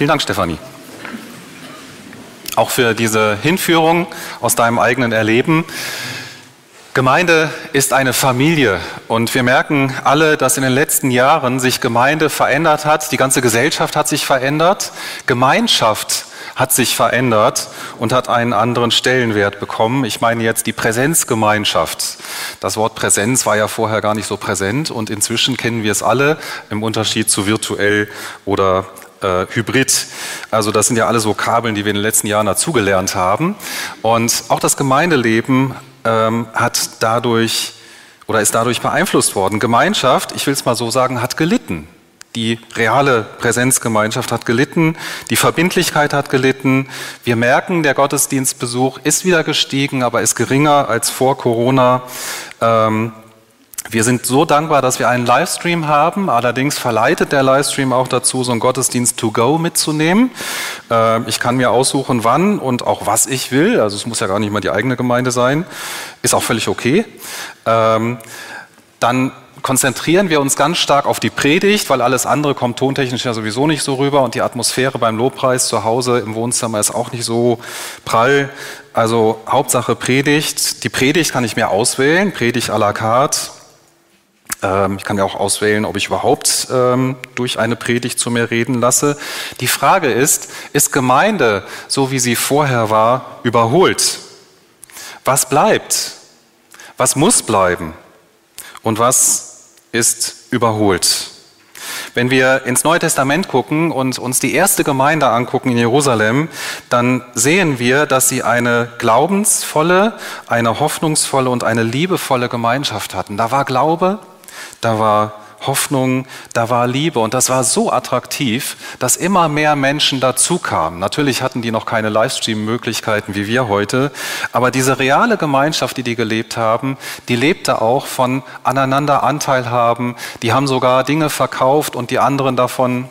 Vielen Dank, Stefanie. Auch für diese Hinführung aus deinem eigenen Erleben. Gemeinde ist eine Familie und wir merken alle, dass in den letzten Jahren sich Gemeinde verändert hat. Die ganze Gesellschaft hat sich verändert. Gemeinschaft hat sich verändert und hat einen anderen Stellenwert bekommen. Ich meine jetzt die Präsenzgemeinschaft. Das Wort Präsenz war ja vorher gar nicht so präsent und inzwischen kennen wir es alle im Unterschied zu virtuell oder äh, Hybrid. Also das sind ja alle so Kabeln, die wir in den letzten Jahren dazugelernt haben. Und auch das Gemeindeleben ähm, hat dadurch oder ist dadurch beeinflusst worden. Gemeinschaft, ich will es mal so sagen, hat gelitten. Die reale Präsenzgemeinschaft hat gelitten, die Verbindlichkeit hat gelitten. Wir merken, der Gottesdienstbesuch ist wieder gestiegen, aber ist geringer als vor Corona. Ähm, wir sind so dankbar, dass wir einen Livestream haben. Allerdings verleitet der Livestream auch dazu, so einen Gottesdienst to go mitzunehmen. Ähm, ich kann mir aussuchen, wann und auch was ich will. Also es muss ja gar nicht mal die eigene Gemeinde sein. Ist auch völlig okay. Ähm, dann konzentrieren wir uns ganz stark auf die Predigt, weil alles andere kommt tontechnisch ja sowieso nicht so rüber und die Atmosphäre beim Lobpreis zu Hause im Wohnzimmer ist auch nicht so prall. Also Hauptsache Predigt. Die Predigt kann ich mir auswählen, Predigt à la carte ich kann ja auch auswählen, ob ich überhaupt ähm, durch eine Predigt zu mir reden lasse. Die Frage ist, ist Gemeinde, so wie sie vorher war, überholt? Was bleibt? Was muss bleiben? Und was ist überholt? Wenn wir ins Neue Testament gucken und uns die erste Gemeinde angucken in Jerusalem, dann sehen wir, dass sie eine glaubensvolle, eine hoffnungsvolle und eine liebevolle Gemeinschaft hatten. Da war Glaube, da war Hoffnung, da war Liebe und das war so attraktiv, dass immer mehr Menschen dazu kamen. Natürlich hatten die noch keine Livestream-Möglichkeiten wie wir heute, aber diese reale Gemeinschaft, die die gelebt haben, die lebte auch von aneinander Anteil haben. Die haben sogar Dinge verkauft und die anderen davon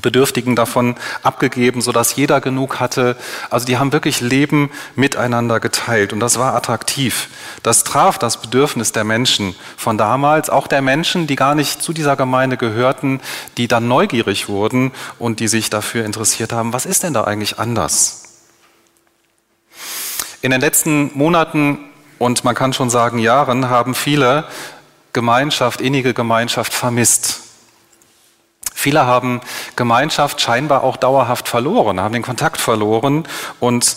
Bedürftigen davon abgegeben, sodass jeder genug hatte. Also die haben wirklich Leben miteinander geteilt und das war attraktiv. Das traf das Bedürfnis der Menschen von damals, auch der Menschen, die gar nicht zu dieser Gemeinde gehörten, die dann neugierig wurden und die sich dafür interessiert haben, was ist denn da eigentlich anders? In den letzten Monaten und man kann schon sagen Jahren haben viele Gemeinschaft, innige Gemeinschaft vermisst. Viele haben Gemeinschaft scheinbar auch dauerhaft verloren, haben den Kontakt verloren und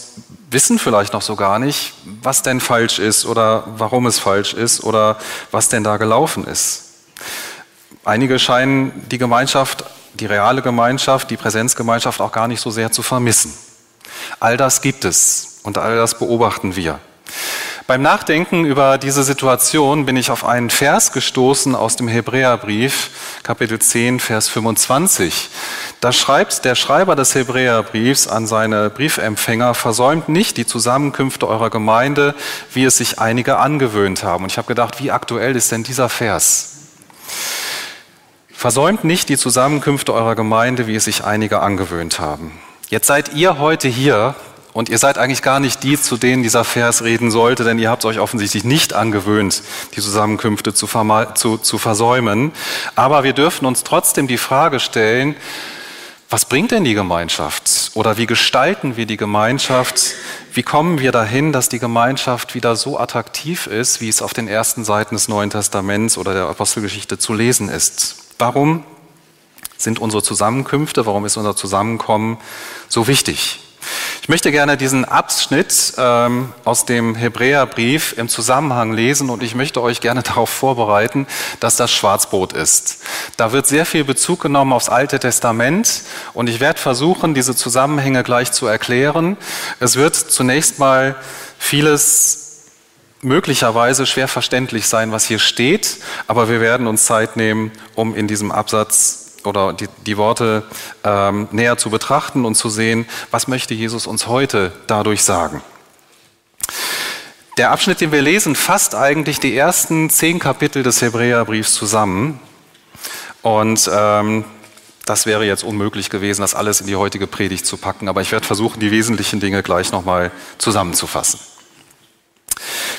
wissen vielleicht noch so gar nicht, was denn falsch ist oder warum es falsch ist oder was denn da gelaufen ist. Einige scheinen die Gemeinschaft, die reale Gemeinschaft, die Präsenzgemeinschaft auch gar nicht so sehr zu vermissen. All das gibt es und all das beobachten wir. Beim Nachdenken über diese Situation bin ich auf einen Vers gestoßen aus dem Hebräerbrief, Kapitel 10, Vers 25. Da schreibt der Schreiber des Hebräerbriefs an seine Briefempfänger, versäumt nicht die Zusammenkünfte eurer Gemeinde, wie es sich einige angewöhnt haben. Und ich habe gedacht, wie aktuell ist denn dieser Vers? Versäumt nicht die Zusammenkünfte eurer Gemeinde, wie es sich einige angewöhnt haben. Jetzt seid ihr heute hier und ihr seid eigentlich gar nicht die, zu denen dieser Vers reden sollte, denn ihr habt euch offensichtlich nicht angewöhnt, die Zusammenkünfte zu, zu, zu versäumen. Aber wir dürfen uns trotzdem die Frage stellen, was bringt denn die Gemeinschaft? Oder wie gestalten wir die Gemeinschaft? Wie kommen wir dahin, dass die Gemeinschaft wieder so attraktiv ist, wie es auf den ersten Seiten des Neuen Testaments oder der Apostelgeschichte zu lesen ist? Warum sind unsere Zusammenkünfte, warum ist unser Zusammenkommen so wichtig? Ich möchte gerne diesen Abschnitt ähm, aus dem Hebräerbrief im Zusammenhang lesen und ich möchte euch gerne darauf vorbereiten, dass das Schwarzbrot ist. Da wird sehr viel Bezug genommen aufs Alte Testament und ich werde versuchen, diese Zusammenhänge gleich zu erklären. Es wird zunächst mal vieles möglicherweise schwer verständlich sein, was hier steht, aber wir werden uns Zeit nehmen, um in diesem Absatz oder die, die Worte ähm, näher zu betrachten und zu sehen, was möchte Jesus uns heute dadurch sagen. Der Abschnitt, den wir lesen, fasst eigentlich die ersten zehn Kapitel des Hebräerbriefs zusammen. Und ähm, das wäre jetzt unmöglich gewesen, das alles in die heutige Predigt zu packen, aber ich werde versuchen, die wesentlichen Dinge gleich nochmal zusammenzufassen.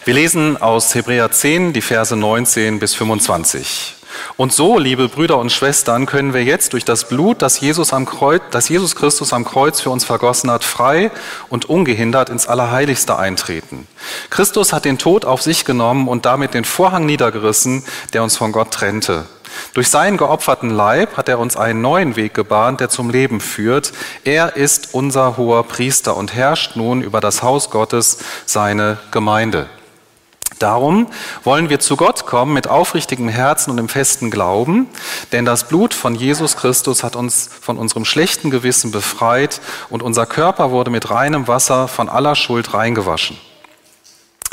Wir lesen aus Hebräer 10 die Verse 19 bis 25. Und so, liebe Brüder und Schwestern, können wir jetzt durch das Blut, das Jesus, am Kreuz, das Jesus Christus am Kreuz für uns vergossen hat, frei und ungehindert ins Allerheiligste eintreten. Christus hat den Tod auf sich genommen und damit den Vorhang niedergerissen, der uns von Gott trennte. Durch seinen geopferten Leib hat er uns einen neuen Weg gebahnt, der zum Leben führt. Er ist unser hoher Priester und herrscht nun über das Haus Gottes, seine Gemeinde. Darum wollen wir zu Gott kommen mit aufrichtigem Herzen und im festen Glauben, denn das Blut von Jesus Christus hat uns von unserem schlechten Gewissen befreit und unser Körper wurde mit reinem Wasser von aller Schuld reingewaschen.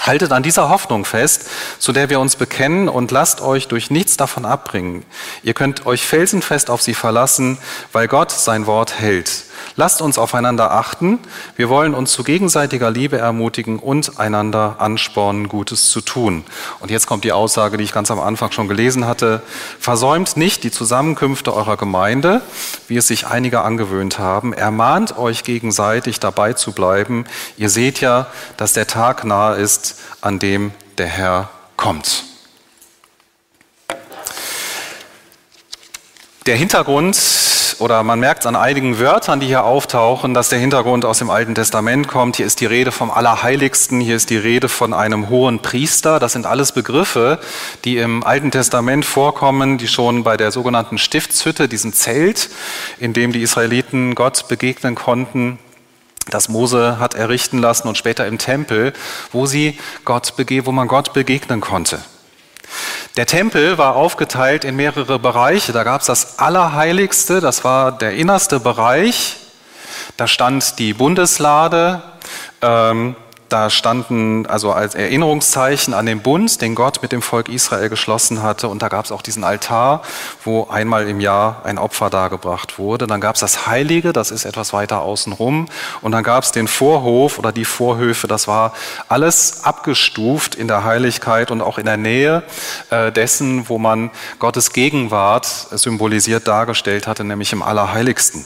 Haltet an dieser Hoffnung fest, zu der wir uns bekennen und lasst euch durch nichts davon abbringen. Ihr könnt euch felsenfest auf sie verlassen, weil Gott sein Wort hält. Lasst uns aufeinander achten. Wir wollen uns zu gegenseitiger Liebe ermutigen und einander anspornen, Gutes zu tun. Und jetzt kommt die Aussage, die ich ganz am Anfang schon gelesen hatte. Versäumt nicht die Zusammenkünfte eurer Gemeinde, wie es sich einige angewöhnt haben. Ermahnt euch gegenseitig dabei zu bleiben. Ihr seht ja, dass der Tag nahe ist, an dem der Herr kommt. Der Hintergrund oder man merkt es an einigen Wörtern, die hier auftauchen, dass der Hintergrund aus dem Alten Testament kommt. Hier ist die Rede vom Allerheiligsten, hier ist die Rede von einem hohen Priester. Das sind alles Begriffe, die im Alten Testament vorkommen, die schon bei der sogenannten Stiftshütte, diesem Zelt, in dem die Israeliten Gott begegnen konnten, das Mose hat errichten lassen und später im Tempel, wo sie Gott wo man Gott begegnen konnte. Der Tempel war aufgeteilt in mehrere Bereiche. Da gab es das Allerheiligste, das war der innerste Bereich. Da stand die Bundeslade. Ähm, da standen also als Erinnerungszeichen an den Bund, den Gott mit dem Volk Israel geschlossen hatte. Und da gab es auch diesen Altar, wo einmal im Jahr ein Opfer dargebracht wurde. Dann gab es das Heilige, das ist etwas weiter außen rum. Und dann gab es den Vorhof oder die Vorhöfe. Das war alles abgestuft in der Heiligkeit und auch in der Nähe äh, dessen, wo man Gottes Gegenwart symbolisiert dargestellt hatte, nämlich im Allerheiligsten.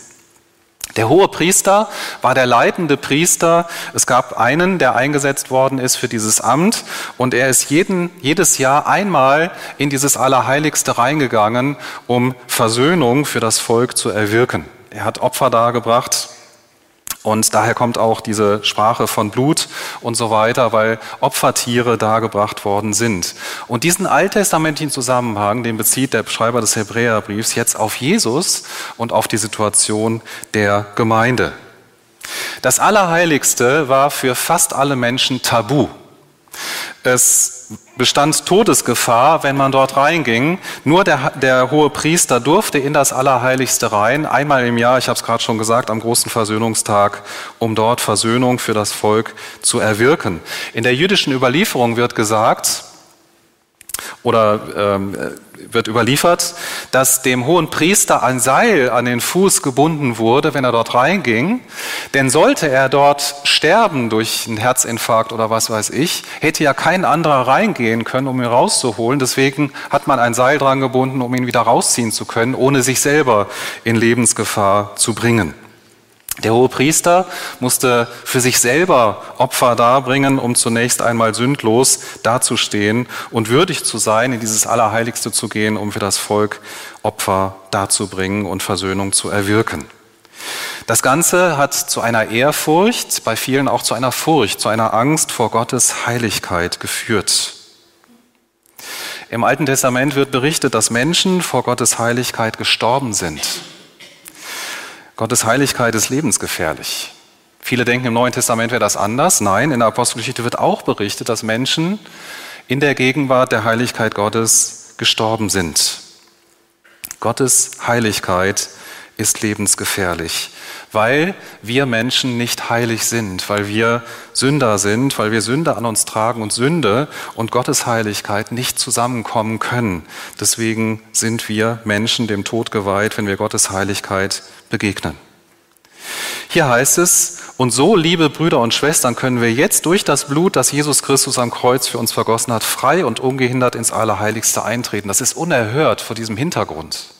Der hohe Priester war der leitende Priester. Es gab einen, der eingesetzt worden ist für dieses Amt und er ist jeden, jedes Jahr einmal in dieses Allerheiligste reingegangen, um Versöhnung für das Volk zu erwirken. Er hat Opfer dargebracht, und daher kommt auch diese Sprache von Blut und so weiter, weil Opfertiere dargebracht worden sind. Und diesen alttestamentlichen Zusammenhang, den bezieht der Schreiber des Hebräerbriefs jetzt auf Jesus und auf die Situation der Gemeinde. Das Allerheiligste war für fast alle Menschen tabu. Es bestand Todesgefahr, wenn man dort reinging. Nur der, der hohe Priester durfte in das Allerheiligste rein, einmal im Jahr, ich habe es gerade schon gesagt, am großen Versöhnungstag, um dort Versöhnung für das Volk zu erwirken. In der jüdischen Überlieferung wird gesagt, oder ähm, wird überliefert, dass dem hohen Priester ein Seil an den Fuß gebunden wurde, wenn er dort reinging. Denn sollte er dort sterben durch einen Herzinfarkt oder was weiß ich, hätte ja kein anderer reingehen können, um ihn rauszuholen. Deswegen hat man ein Seil dran gebunden, um ihn wieder rausziehen zu können, ohne sich selber in Lebensgefahr zu bringen. Der hohe Priester musste für sich selber Opfer darbringen, um zunächst einmal sündlos dazustehen und würdig zu sein, in dieses Allerheiligste zu gehen, um für das Volk Opfer darzubringen und Versöhnung zu erwirken. Das Ganze hat zu einer Ehrfurcht, bei vielen auch zu einer Furcht, zu einer Angst vor Gottes Heiligkeit geführt. Im Alten Testament wird berichtet, dass Menschen vor Gottes Heiligkeit gestorben sind. Gottes Heiligkeit ist lebensgefährlich. Viele denken, im Neuen Testament wäre das anders. Nein, in der Apostelgeschichte wird auch berichtet, dass Menschen in der Gegenwart der Heiligkeit Gottes gestorben sind. Gottes Heiligkeit ist lebensgefährlich, weil wir Menschen nicht heilig sind, weil wir Sünder sind, weil wir Sünde an uns tragen und Sünde und Gottes Heiligkeit nicht zusammenkommen können. Deswegen sind wir Menschen dem Tod geweiht, wenn wir Gottes Heiligkeit begegnen. Hier heißt es, und so, liebe Brüder und Schwestern, können wir jetzt durch das Blut, das Jesus Christus am Kreuz für uns vergossen hat, frei und ungehindert ins Allerheiligste eintreten. Das ist unerhört vor diesem Hintergrund.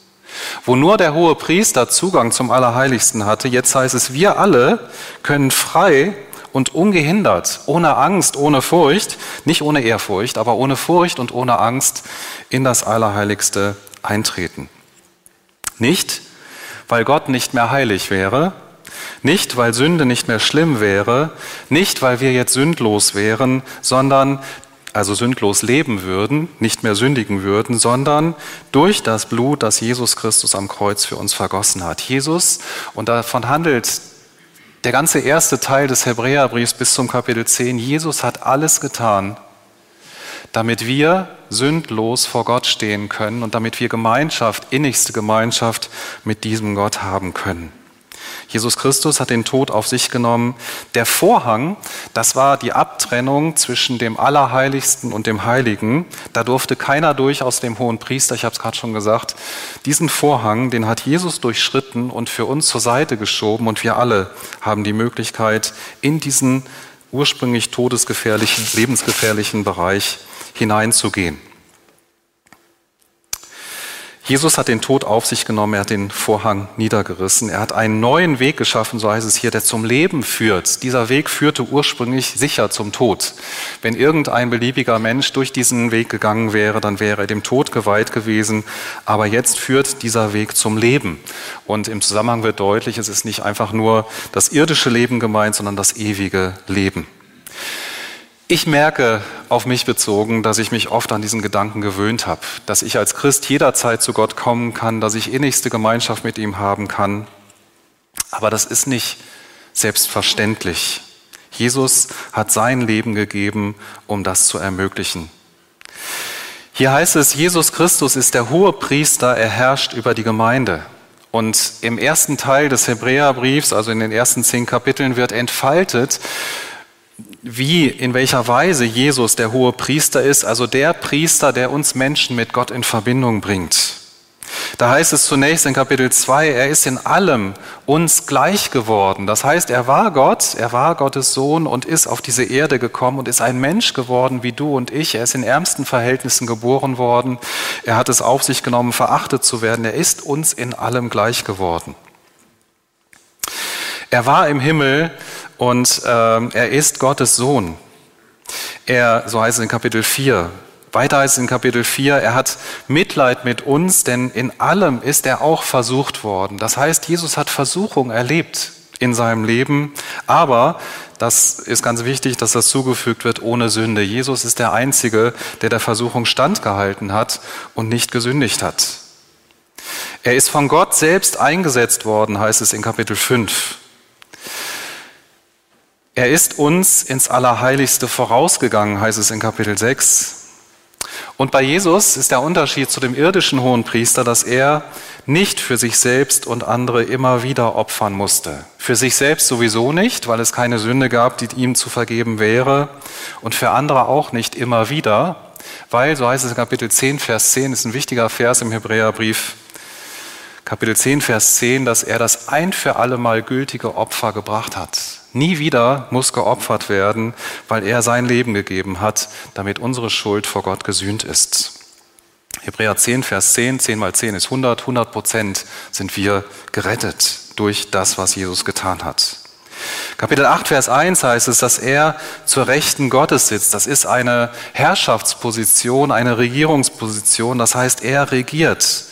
Wo nur der hohe Priester Zugang zum Allerheiligsten hatte, jetzt heißt es, wir alle können frei und ungehindert, ohne Angst, ohne Furcht, nicht ohne Ehrfurcht, aber ohne Furcht und ohne Angst in das Allerheiligste eintreten. Nicht, weil Gott nicht mehr heilig wäre, nicht, weil Sünde nicht mehr schlimm wäre, nicht, weil wir jetzt sündlos wären, sondern also sündlos leben würden, nicht mehr sündigen würden, sondern durch das Blut, das Jesus Christus am Kreuz für uns vergossen hat. Jesus, und davon handelt der ganze erste Teil des Hebräerbriefs bis zum Kapitel 10, Jesus hat alles getan, damit wir sündlos vor Gott stehen können und damit wir Gemeinschaft, innigste Gemeinschaft mit diesem Gott haben können. Jesus Christus hat den Tod auf sich genommen. Der Vorhang, das war die Abtrennung zwischen dem Allerheiligsten und dem Heiligen. Da durfte keiner durch aus dem hohen Priester, ich habe es gerade schon gesagt. Diesen Vorhang, den hat Jesus durchschritten und für uns zur Seite geschoben und wir alle haben die Möglichkeit, in diesen ursprünglich todesgefährlichen, lebensgefährlichen Bereich hineinzugehen. Jesus hat den Tod auf sich genommen, er hat den Vorhang niedergerissen, er hat einen neuen Weg geschaffen, so heißt es hier, der zum Leben führt. Dieser Weg führte ursprünglich sicher zum Tod. Wenn irgendein beliebiger Mensch durch diesen Weg gegangen wäre, dann wäre er dem Tod geweiht gewesen, aber jetzt führt dieser Weg zum Leben. Und im Zusammenhang wird deutlich, es ist nicht einfach nur das irdische Leben gemeint, sondern das ewige Leben. Ich merke auf mich bezogen, dass ich mich oft an diesen Gedanken gewöhnt habe, dass ich als Christ jederzeit zu Gott kommen kann, dass ich innigste Gemeinschaft mit ihm haben kann. Aber das ist nicht selbstverständlich. Jesus hat sein Leben gegeben, um das zu ermöglichen. Hier heißt es, Jesus Christus ist der hohe Priester, er herrscht über die Gemeinde. Und im ersten Teil des Hebräerbriefs, also in den ersten zehn Kapiteln, wird entfaltet, wie, in welcher Weise Jesus der hohe Priester ist, also der Priester, der uns Menschen mit Gott in Verbindung bringt. Da heißt es zunächst in Kapitel 2, er ist in allem uns gleich geworden. Das heißt, er war Gott, er war Gottes Sohn und ist auf diese Erde gekommen und ist ein Mensch geworden wie du und ich. Er ist in ärmsten Verhältnissen geboren worden. Er hat es auf sich genommen, verachtet zu werden. Er ist uns in allem gleich geworden. Er war im Himmel und äh, er ist Gottes Sohn. Er, so heißt es in Kapitel 4, weiter heißt es in Kapitel 4, er hat Mitleid mit uns, denn in allem ist er auch versucht worden. Das heißt, Jesus hat Versuchung erlebt in seinem Leben, aber das ist ganz wichtig, dass das zugefügt wird ohne Sünde. Jesus ist der Einzige, der der Versuchung standgehalten hat und nicht gesündigt hat. Er ist von Gott selbst eingesetzt worden, heißt es in Kapitel 5. Er ist uns ins Allerheiligste vorausgegangen, heißt es in Kapitel 6. Und bei Jesus ist der Unterschied zu dem irdischen Hohenpriester, dass er nicht für sich selbst und andere immer wieder opfern musste. Für sich selbst sowieso nicht, weil es keine Sünde gab, die ihm zu vergeben wäre. Und für andere auch nicht immer wieder, weil, so heißt es in Kapitel 10, Vers 10, ist ein wichtiger Vers im Hebräerbrief, Kapitel 10, Vers 10, dass er das ein für alle Mal gültige Opfer gebracht hat. Nie wieder muss geopfert werden, weil er sein Leben gegeben hat, damit unsere Schuld vor Gott gesühnt ist. Hebräer 10, Vers 10, 10 mal 10 ist 100, 100 Prozent sind wir gerettet durch das, was Jesus getan hat. Kapitel 8, Vers 1 heißt es, dass er zur Rechten Gottes sitzt. Das ist eine Herrschaftsposition, eine Regierungsposition. Das heißt, er regiert.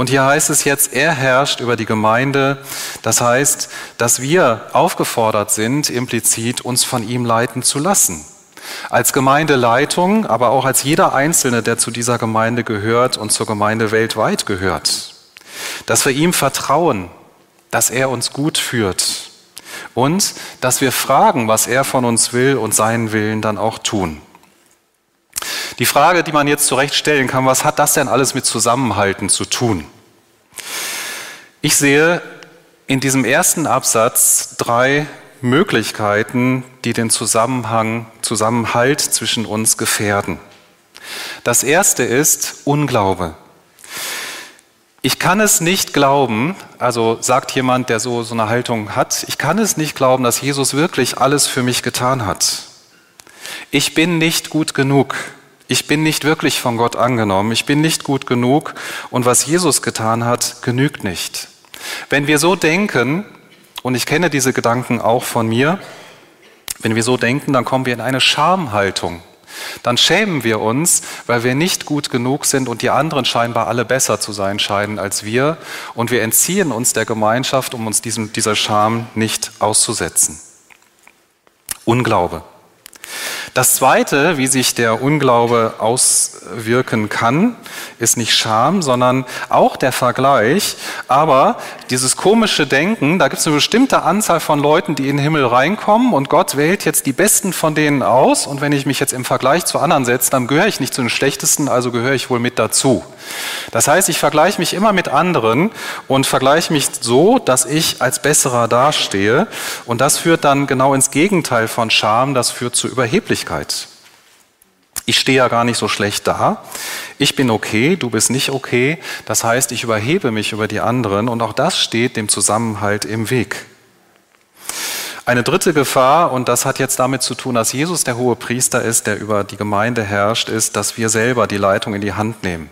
Und hier heißt es jetzt, er herrscht über die Gemeinde. Das heißt, dass wir aufgefordert sind, implizit uns von ihm leiten zu lassen. Als Gemeindeleitung, aber auch als jeder Einzelne, der zu dieser Gemeinde gehört und zur Gemeinde weltweit gehört. Dass wir ihm vertrauen, dass er uns gut führt und dass wir fragen, was er von uns will und seinen Willen dann auch tun. Die Frage, die man jetzt zurecht stellen kann, was hat das denn alles mit Zusammenhalten zu tun? Ich sehe in diesem ersten Absatz drei Möglichkeiten, die den Zusammenhang, Zusammenhalt zwischen uns gefährden. Das erste ist Unglaube. Ich kann es nicht glauben, also sagt jemand, der so, so eine Haltung hat, ich kann es nicht glauben, dass Jesus wirklich alles für mich getan hat. Ich bin nicht gut genug. Ich bin nicht wirklich von Gott angenommen. Ich bin nicht gut genug. Und was Jesus getan hat, genügt nicht. Wenn wir so denken, und ich kenne diese Gedanken auch von mir, wenn wir so denken, dann kommen wir in eine Schamhaltung. Dann schämen wir uns, weil wir nicht gut genug sind und die anderen scheinbar alle besser zu sein scheinen als wir. Und wir entziehen uns der Gemeinschaft, um uns diesem, dieser Scham nicht auszusetzen. Unglaube. Das Zweite, wie sich der Unglaube auswirken kann, ist nicht Scham, sondern auch der Vergleich. Aber dieses komische Denken, da gibt es eine bestimmte Anzahl von Leuten, die in den Himmel reinkommen und Gott wählt jetzt die Besten von denen aus. Und wenn ich mich jetzt im Vergleich zu anderen setze, dann gehöre ich nicht zu den Schlechtesten, also gehöre ich wohl mit dazu. Das heißt, ich vergleiche mich immer mit anderen und vergleiche mich so, dass ich als Besserer dastehe. Und das führt dann genau ins Gegenteil von Scham, das führt zu Überheblichkeit. Ich stehe ja gar nicht so schlecht da. Ich bin okay, du bist nicht okay. Das heißt, ich überhebe mich über die anderen und auch das steht dem Zusammenhalt im Weg. Eine dritte Gefahr, und das hat jetzt damit zu tun, dass Jesus der hohe Priester ist, der über die Gemeinde herrscht, ist, dass wir selber die Leitung in die Hand nehmen.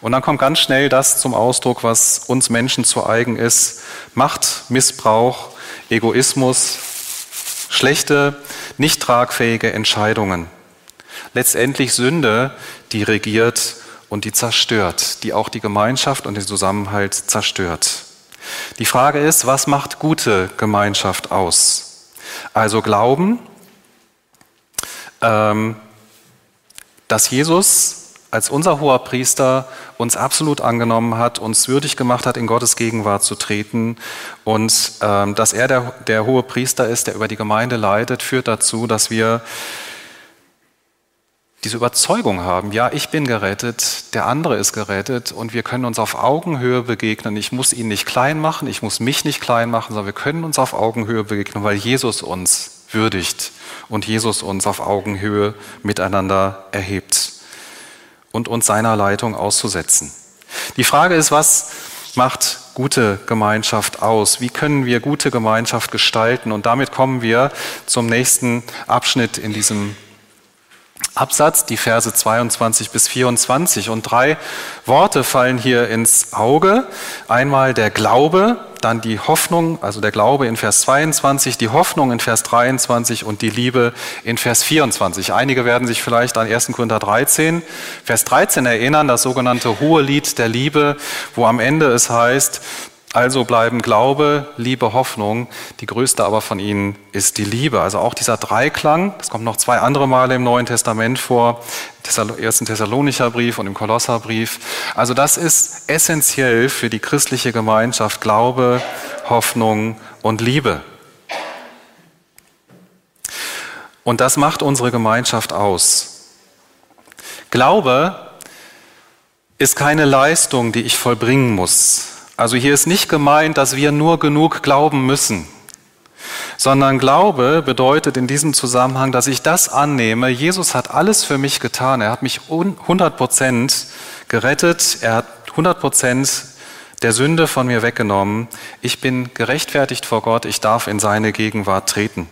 Und dann kommt ganz schnell das zum Ausdruck, was uns Menschen zu eigen ist. Macht, Missbrauch, Egoismus, schlechte, nicht tragfähige Entscheidungen. Letztendlich Sünde, die regiert und die zerstört, die auch die Gemeinschaft und den Zusammenhalt zerstört. Die Frage ist, was macht gute Gemeinschaft aus? Also Glauben, ähm, dass Jesus als unser hoher Priester uns absolut angenommen hat, uns würdig gemacht hat, in Gottes Gegenwart zu treten und ähm, dass er der, der hohe Priester ist, der über die Gemeinde leitet, führt dazu, dass wir diese Überzeugung haben, ja, ich bin gerettet, der andere ist gerettet und wir können uns auf Augenhöhe begegnen. Ich muss ihn nicht klein machen, ich muss mich nicht klein machen, sondern wir können uns auf Augenhöhe begegnen, weil Jesus uns würdigt und Jesus uns auf Augenhöhe miteinander erhebt und uns seiner Leitung auszusetzen. Die Frage ist, was macht gute Gemeinschaft aus? Wie können wir gute Gemeinschaft gestalten? Und damit kommen wir zum nächsten Abschnitt in diesem Absatz, die Verse 22 bis 24. Und drei Worte fallen hier ins Auge. Einmal der Glaube, dann die Hoffnung, also der Glaube in Vers 22, die Hoffnung in Vers 23 und die Liebe in Vers 24. Einige werden sich vielleicht an 1. Korinther 13, Vers 13 erinnern, das sogenannte hohe Lied der Liebe, wo am Ende es heißt, also bleiben Glaube, Liebe, Hoffnung. Die größte aber von ihnen ist die Liebe. Also auch dieser Dreiklang, das kommt noch zwei andere Male im Neuen Testament vor, im ersten Thessalonicher Brief und im Kolosserbrief. Also das ist essentiell für die christliche Gemeinschaft. Glaube, Hoffnung und Liebe. Und das macht unsere Gemeinschaft aus. Glaube ist keine Leistung, die ich vollbringen muss also hier ist nicht gemeint, dass wir nur genug glauben müssen, sondern Glaube bedeutet in diesem Zusammenhang, dass ich das annehme. Jesus hat alles für mich getan. Er hat mich 100 Prozent gerettet. Er hat 100 Prozent der Sünde von mir weggenommen. Ich bin gerechtfertigt vor Gott. Ich darf in seine Gegenwart treten.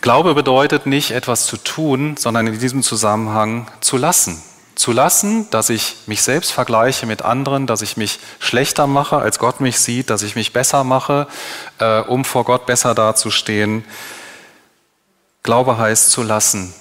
Glaube bedeutet nicht etwas zu tun, sondern in diesem Zusammenhang zu lassen zu lassen, dass ich mich selbst vergleiche mit anderen, dass ich mich schlechter mache, als Gott mich sieht, dass ich mich besser mache, äh, um vor Gott besser dazustehen. Glaube heißt zu lassen.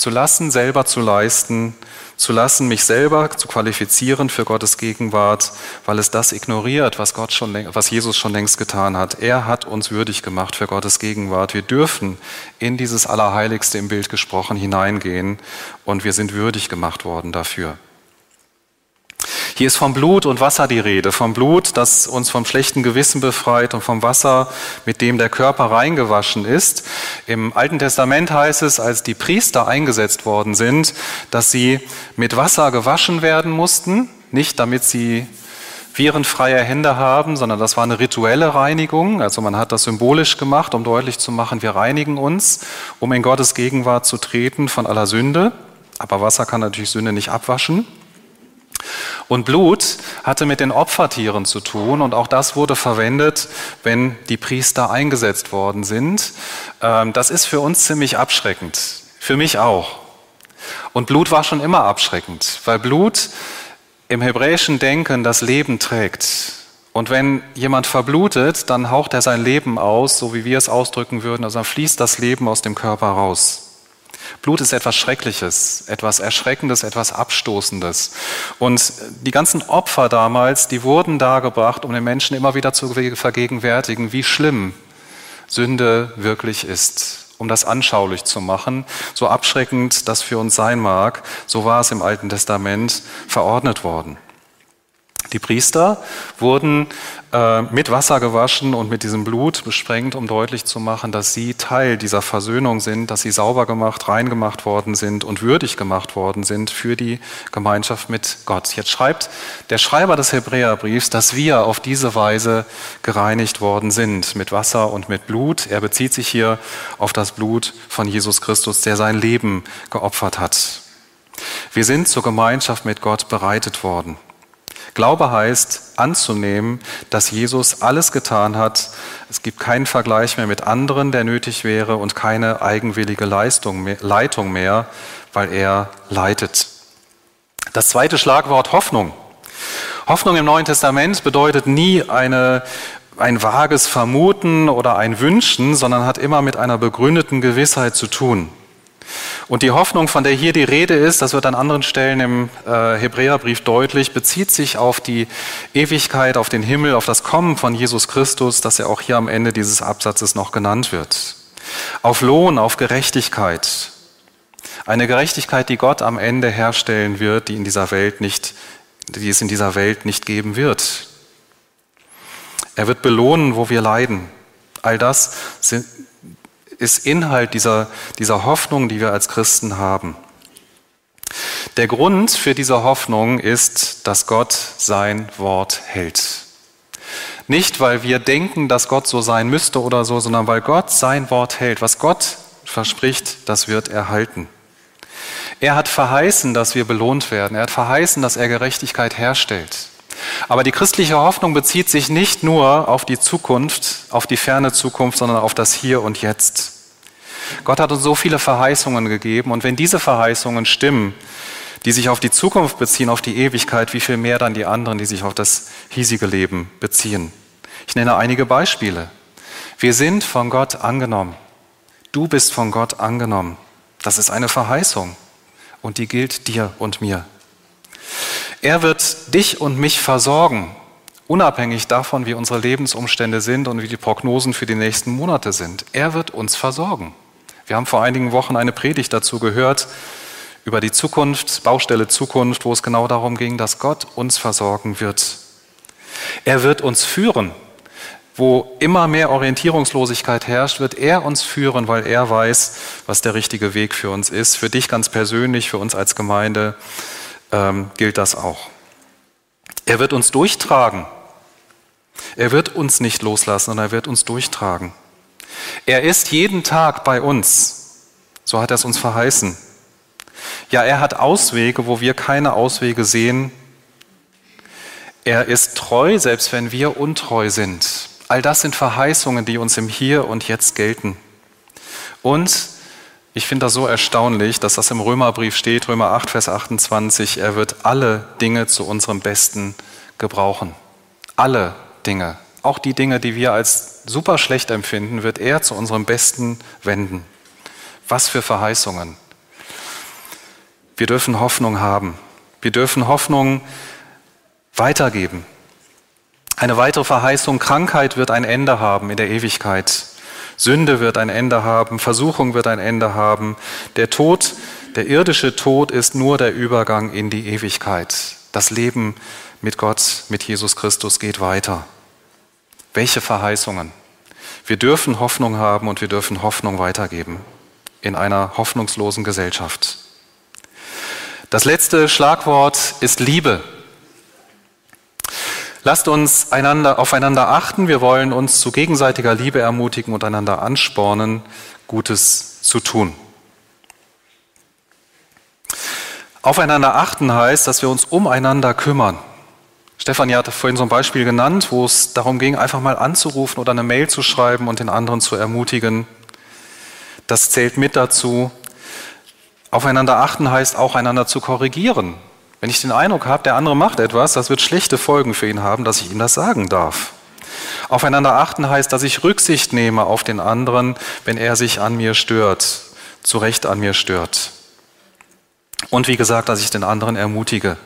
Zu lassen, selber zu leisten, zu lassen, mich selber zu qualifizieren für Gottes Gegenwart, weil es das ignoriert, was, Gott schon, was Jesus schon längst getan hat. Er hat uns würdig gemacht für Gottes Gegenwart. Wir dürfen in dieses Allerheiligste im Bild gesprochen hineingehen und wir sind würdig gemacht worden dafür. Hier ist vom Blut und Wasser die Rede. Vom Blut, das uns vom schlechten Gewissen befreit und vom Wasser, mit dem der Körper reingewaschen ist. Im Alten Testament heißt es, als die Priester eingesetzt worden sind, dass sie mit Wasser gewaschen werden mussten, nicht damit sie virenfreie Hände haben, sondern das war eine rituelle Reinigung. Also man hat das symbolisch gemacht, um deutlich zu machen, wir reinigen uns, um in Gottes Gegenwart zu treten von aller Sünde. Aber Wasser kann natürlich Sünde nicht abwaschen. Und Blut hatte mit den Opfertieren zu tun und auch das wurde verwendet, wenn die Priester eingesetzt worden sind. Ähm, das ist für uns ziemlich abschreckend, für mich auch. Und Blut war schon immer abschreckend, weil Blut im hebräischen Denken das Leben trägt. Und wenn jemand verblutet, dann haucht er sein Leben aus, so wie wir es ausdrücken würden, also dann fließt das Leben aus dem Körper raus. Blut ist etwas Schreckliches, etwas Erschreckendes, etwas Abstoßendes. Und die ganzen Opfer damals, die wurden dargebracht, um den Menschen immer wieder zu vergegenwärtigen, wie schlimm Sünde wirklich ist, um das anschaulich zu machen. So abschreckend das für uns sein mag, so war es im Alten Testament verordnet worden. Die Priester wurden äh, mit Wasser gewaschen und mit diesem Blut besprengt, um deutlich zu machen, dass sie Teil dieser Versöhnung sind, dass sie sauber gemacht, rein gemacht worden sind und würdig gemacht worden sind für die Gemeinschaft mit Gott. Jetzt schreibt der Schreiber des Hebräerbriefs, dass wir auf diese Weise gereinigt worden sind mit Wasser und mit Blut. Er bezieht sich hier auf das Blut von Jesus Christus, der sein Leben geopfert hat. Wir sind zur Gemeinschaft mit Gott bereitet worden. Glaube heißt anzunehmen, dass Jesus alles getan hat. Es gibt keinen Vergleich mehr mit anderen, der nötig wäre und keine eigenwillige Leistung Leitung mehr, weil er leitet. Das zweite Schlagwort Hoffnung. Hoffnung im Neuen Testament bedeutet nie eine, ein vages Vermuten oder ein Wünschen, sondern hat immer mit einer begründeten Gewissheit zu tun. Und die Hoffnung, von der hier die Rede ist, das wird an anderen Stellen im äh, Hebräerbrief deutlich, bezieht sich auf die Ewigkeit, auf den Himmel, auf das Kommen von Jesus Christus, das ja auch hier am Ende dieses Absatzes noch genannt wird. Auf Lohn, auf Gerechtigkeit. Eine Gerechtigkeit, die Gott am Ende herstellen wird, die in dieser Welt nicht, die es in dieser Welt nicht geben wird. Er wird belohnen, wo wir leiden. All das sind, ist Inhalt dieser, dieser Hoffnung, die wir als Christen haben. Der Grund für diese Hoffnung ist, dass Gott sein Wort hält. Nicht, weil wir denken, dass Gott so sein müsste oder so, sondern weil Gott sein Wort hält. Was Gott verspricht, das wird erhalten. Er hat verheißen, dass wir belohnt werden. Er hat verheißen, dass er Gerechtigkeit herstellt. Aber die christliche Hoffnung bezieht sich nicht nur auf die Zukunft, auf die ferne Zukunft, sondern auf das Hier und Jetzt. Gott hat uns so viele Verheißungen gegeben und wenn diese Verheißungen stimmen, die sich auf die Zukunft beziehen, auf die Ewigkeit, wie viel mehr dann die anderen, die sich auf das hiesige Leben beziehen. Ich nenne einige Beispiele. Wir sind von Gott angenommen. Du bist von Gott angenommen. Das ist eine Verheißung und die gilt dir und mir. Er wird dich und mich versorgen, unabhängig davon, wie unsere Lebensumstände sind und wie die Prognosen für die nächsten Monate sind. Er wird uns versorgen. Wir haben vor einigen Wochen eine Predigt dazu gehört über die Zukunft, Baustelle Zukunft, wo es genau darum ging, dass Gott uns versorgen wird. Er wird uns führen. Wo immer mehr Orientierungslosigkeit herrscht, wird er uns führen, weil er weiß, was der richtige Weg für uns ist. Für dich ganz persönlich, für uns als Gemeinde ähm, gilt das auch. Er wird uns durchtragen. Er wird uns nicht loslassen, sondern er wird uns durchtragen. Er ist jeden Tag bei uns. So hat er es uns verheißen. Ja, er hat Auswege, wo wir keine Auswege sehen. Er ist treu, selbst wenn wir untreu sind. All das sind Verheißungen, die uns im Hier und Jetzt gelten. Und ich finde das so erstaunlich, dass das im Römerbrief steht, Römer 8, Vers 28, er wird alle Dinge zu unserem Besten gebrauchen. Alle Dinge, auch die Dinge, die wir als super schlecht empfinden, wird er zu unserem Besten wenden. Was für Verheißungen. Wir dürfen Hoffnung haben. Wir dürfen Hoffnung weitergeben. Eine weitere Verheißung, Krankheit wird ein Ende haben in der Ewigkeit. Sünde wird ein Ende haben, Versuchung wird ein Ende haben. Der Tod, der irdische Tod ist nur der Übergang in die Ewigkeit. Das Leben mit Gott, mit Jesus Christus geht weiter. Welche Verheißungen? Wir dürfen Hoffnung haben und wir dürfen Hoffnung weitergeben in einer hoffnungslosen Gesellschaft. Das letzte Schlagwort ist Liebe. Lasst uns einander, aufeinander achten. Wir wollen uns zu gegenseitiger Liebe ermutigen und einander anspornen, Gutes zu tun. Aufeinander achten heißt, dass wir uns umeinander kümmern. Stefanie hatte vorhin so ein Beispiel genannt, wo es darum ging, einfach mal anzurufen oder eine Mail zu schreiben und den anderen zu ermutigen. Das zählt mit dazu. Aufeinander achten heißt auch einander zu korrigieren. Wenn ich den Eindruck habe, der andere macht etwas, das wird schlechte Folgen für ihn haben, dass ich ihm das sagen darf. Aufeinander achten heißt, dass ich Rücksicht nehme auf den anderen, wenn er sich an mir stört, zu Recht an mir stört. Und wie gesagt, dass ich den anderen ermutige.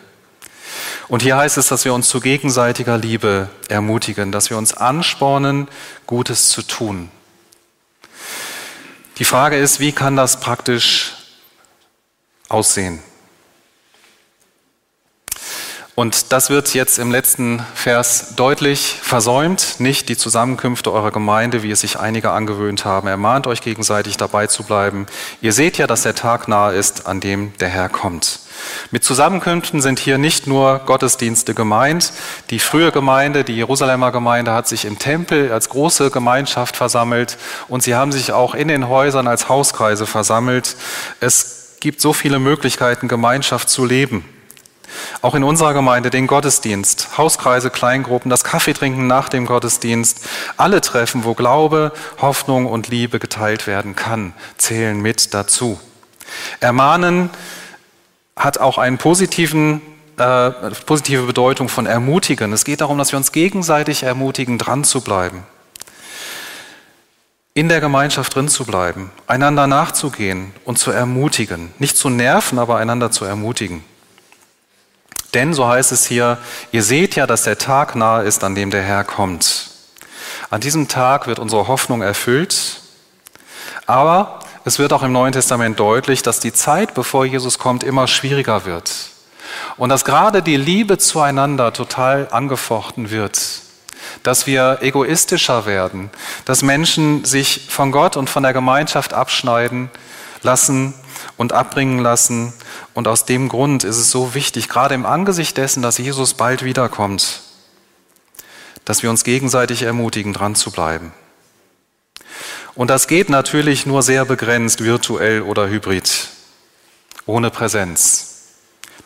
Und hier heißt es, dass wir uns zu gegenseitiger Liebe ermutigen, dass wir uns anspornen, Gutes zu tun. Die Frage ist, wie kann das praktisch aussehen? Und das wird jetzt im letzten Vers deutlich versäumt, nicht die Zusammenkünfte eurer Gemeinde, wie es sich einige angewöhnt haben. Er mahnt euch gegenseitig dabei zu bleiben. Ihr seht ja, dass der Tag nahe ist, an dem der Herr kommt. Mit Zusammenkünften sind hier nicht nur Gottesdienste gemeint. Die frühe Gemeinde, die Jerusalemer Gemeinde, hat sich im Tempel als große Gemeinschaft versammelt und sie haben sich auch in den Häusern als Hauskreise versammelt. Es gibt so viele Möglichkeiten, Gemeinschaft zu leben. Auch in unserer Gemeinde den Gottesdienst, Hauskreise, Kleingruppen, das Kaffeetrinken nach dem Gottesdienst, alle Treffen, wo Glaube, Hoffnung und Liebe geteilt werden kann, zählen mit dazu. Ermahnen hat auch einen positiven äh, positive Bedeutung von ermutigen. Es geht darum, dass wir uns gegenseitig ermutigen, dran zu bleiben, in der Gemeinschaft drin zu bleiben, einander nachzugehen und zu ermutigen, nicht zu nerven, aber einander zu ermutigen. Denn, so heißt es hier, ihr seht ja, dass der Tag nahe ist, an dem der Herr kommt. An diesem Tag wird unsere Hoffnung erfüllt, aber es wird auch im Neuen Testament deutlich, dass die Zeit, bevor Jesus kommt, immer schwieriger wird. Und dass gerade die Liebe zueinander total angefochten wird. Dass wir egoistischer werden, dass Menschen sich von Gott und von der Gemeinschaft abschneiden lassen und abbringen lassen und aus dem Grund ist es so wichtig, gerade im Angesicht dessen, dass Jesus bald wiederkommt, dass wir uns gegenseitig ermutigen, dran zu bleiben. Und das geht natürlich nur sehr begrenzt, virtuell oder hybrid, ohne Präsenz.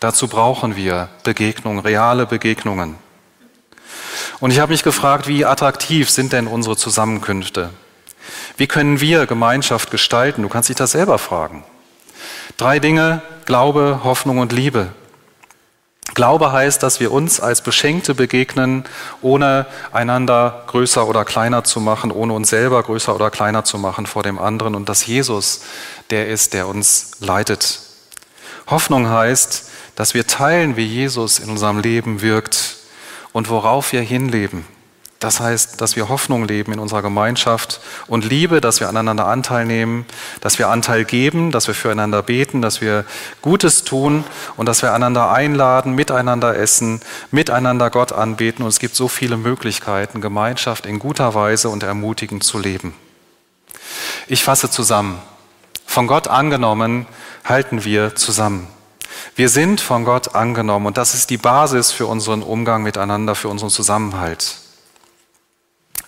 Dazu brauchen wir Begegnungen, reale Begegnungen. Und ich habe mich gefragt, wie attraktiv sind denn unsere Zusammenkünfte? Wie können wir Gemeinschaft gestalten? Du kannst dich das selber fragen. Drei Dinge, Glaube, Hoffnung und Liebe. Glaube heißt, dass wir uns als Beschenkte begegnen, ohne einander größer oder kleiner zu machen, ohne uns selber größer oder kleiner zu machen vor dem anderen und dass Jesus der ist, der uns leitet. Hoffnung heißt, dass wir teilen, wie Jesus in unserem Leben wirkt und worauf wir hinleben. Das heißt, dass wir Hoffnung leben in unserer Gemeinschaft und Liebe, dass wir aneinander Anteil nehmen, dass wir Anteil geben, dass wir füreinander beten, dass wir Gutes tun und dass wir einander einladen, miteinander essen, miteinander Gott anbeten. Und es gibt so viele Möglichkeiten, Gemeinschaft in guter Weise und ermutigend zu leben. Ich fasse zusammen. Von Gott angenommen halten wir zusammen. Wir sind von Gott angenommen und das ist die Basis für unseren Umgang miteinander, für unseren Zusammenhalt.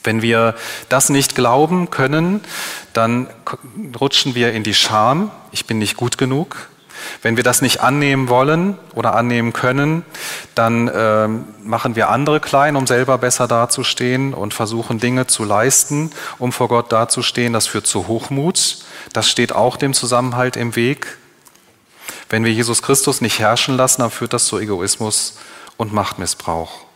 Wenn wir das nicht glauben können, dann rutschen wir in die Scham, ich bin nicht gut genug. Wenn wir das nicht annehmen wollen oder annehmen können, dann äh, machen wir andere klein, um selber besser dazustehen und versuchen Dinge zu leisten, um vor Gott dazustehen. Das führt zu Hochmut. Das steht auch dem Zusammenhalt im Weg. Wenn wir Jesus Christus nicht herrschen lassen, dann führt das zu Egoismus und Machtmissbrauch.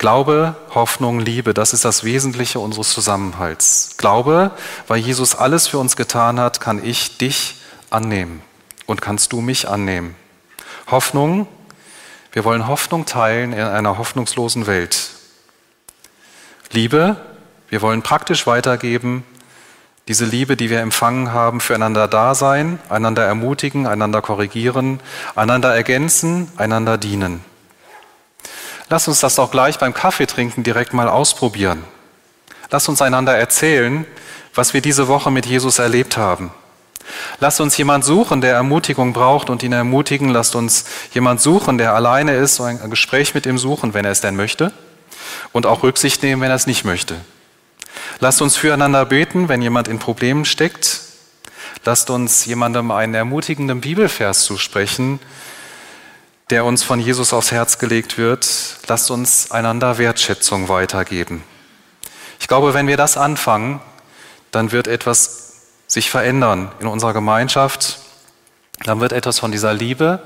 Glaube, Hoffnung, Liebe, das ist das Wesentliche unseres Zusammenhalts. Glaube, weil Jesus alles für uns getan hat, kann ich dich annehmen und kannst du mich annehmen. Hoffnung, wir wollen Hoffnung teilen in einer hoffnungslosen Welt. Liebe, wir wollen praktisch weitergeben, diese Liebe, die wir empfangen haben, füreinander da sein, einander ermutigen, einander korrigieren, einander ergänzen, einander dienen. Lass uns das auch gleich beim Kaffeetrinken direkt mal ausprobieren. Lass uns einander erzählen, was wir diese Woche mit Jesus erlebt haben. Lasst uns jemand suchen, der Ermutigung braucht und ihn ermutigen. Lasst uns jemand suchen, der alleine ist, ein Gespräch mit ihm suchen, wenn er es denn möchte. Und auch Rücksicht nehmen, wenn er es nicht möchte. Lasst uns füreinander beten, wenn jemand in Problemen steckt. Lasst uns jemandem einen ermutigenden Bibelvers zusprechen, der uns von Jesus aufs Herz gelegt wird. Lasst uns einander Wertschätzung weitergeben. Ich glaube, wenn wir das anfangen, dann wird etwas sich verändern in unserer Gemeinschaft. Dann wird etwas von dieser Liebe,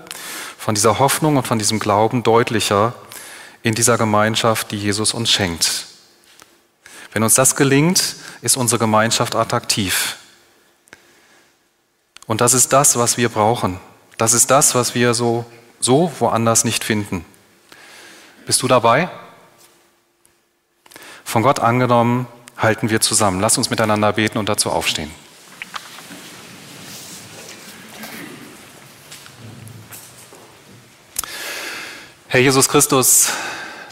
von dieser Hoffnung und von diesem Glauben deutlicher in dieser Gemeinschaft, die Jesus uns schenkt. Wenn uns das gelingt, ist unsere Gemeinschaft attraktiv. Und das ist das, was wir brauchen. Das ist das, was wir so, so woanders nicht finden. Bist du dabei? Von Gott angenommen halten wir zusammen. Lass uns miteinander beten und dazu aufstehen. Herr Jesus Christus,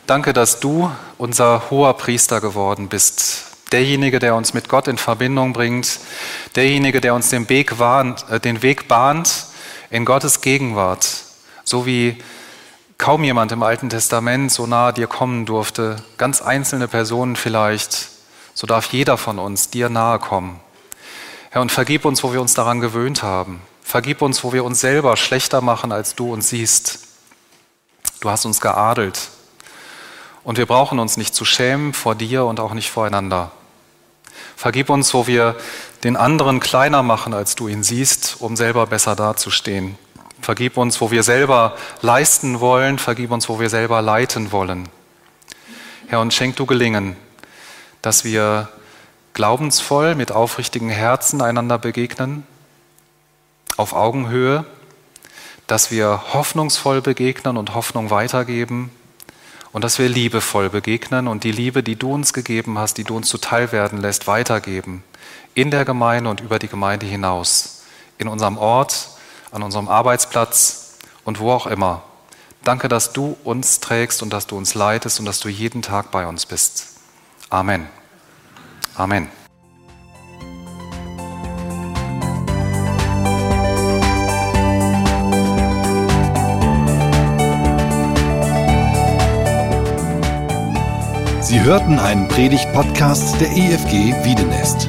danke, dass du unser hoher Priester geworden bist. Derjenige, der uns mit Gott in Verbindung bringt, derjenige, der uns den Weg, warnt, äh, den Weg bahnt in Gottes Gegenwart, so wie kaum jemand im Alten Testament so nahe dir kommen durfte, ganz einzelne Personen vielleicht, so darf jeder von uns dir nahe kommen. Herr, und vergib uns, wo wir uns daran gewöhnt haben. Vergib uns, wo wir uns selber schlechter machen, als du uns siehst. Du hast uns geadelt. Und wir brauchen uns nicht zu schämen vor dir und auch nicht voreinander. Vergib uns, wo wir den anderen kleiner machen, als du ihn siehst, um selber besser dazustehen. Vergib uns, wo wir selber leisten wollen. Vergib uns, wo wir selber leiten wollen. Herr, und schenk du Gelingen, dass wir glaubensvoll mit aufrichtigen Herzen einander begegnen, auf Augenhöhe, dass wir hoffnungsvoll begegnen und Hoffnung weitergeben und dass wir liebevoll begegnen und die Liebe, die du uns gegeben hast, die du uns zuteil werden lässt, weitergeben in der Gemeinde und über die Gemeinde hinaus, in unserem Ort, an unserem Arbeitsplatz und wo auch immer. Danke, dass du uns trägst und dass du uns leitest und dass du jeden Tag bei uns bist. Amen. Amen. Sie hörten einen Predigt-Podcast der EFG Wiedenest.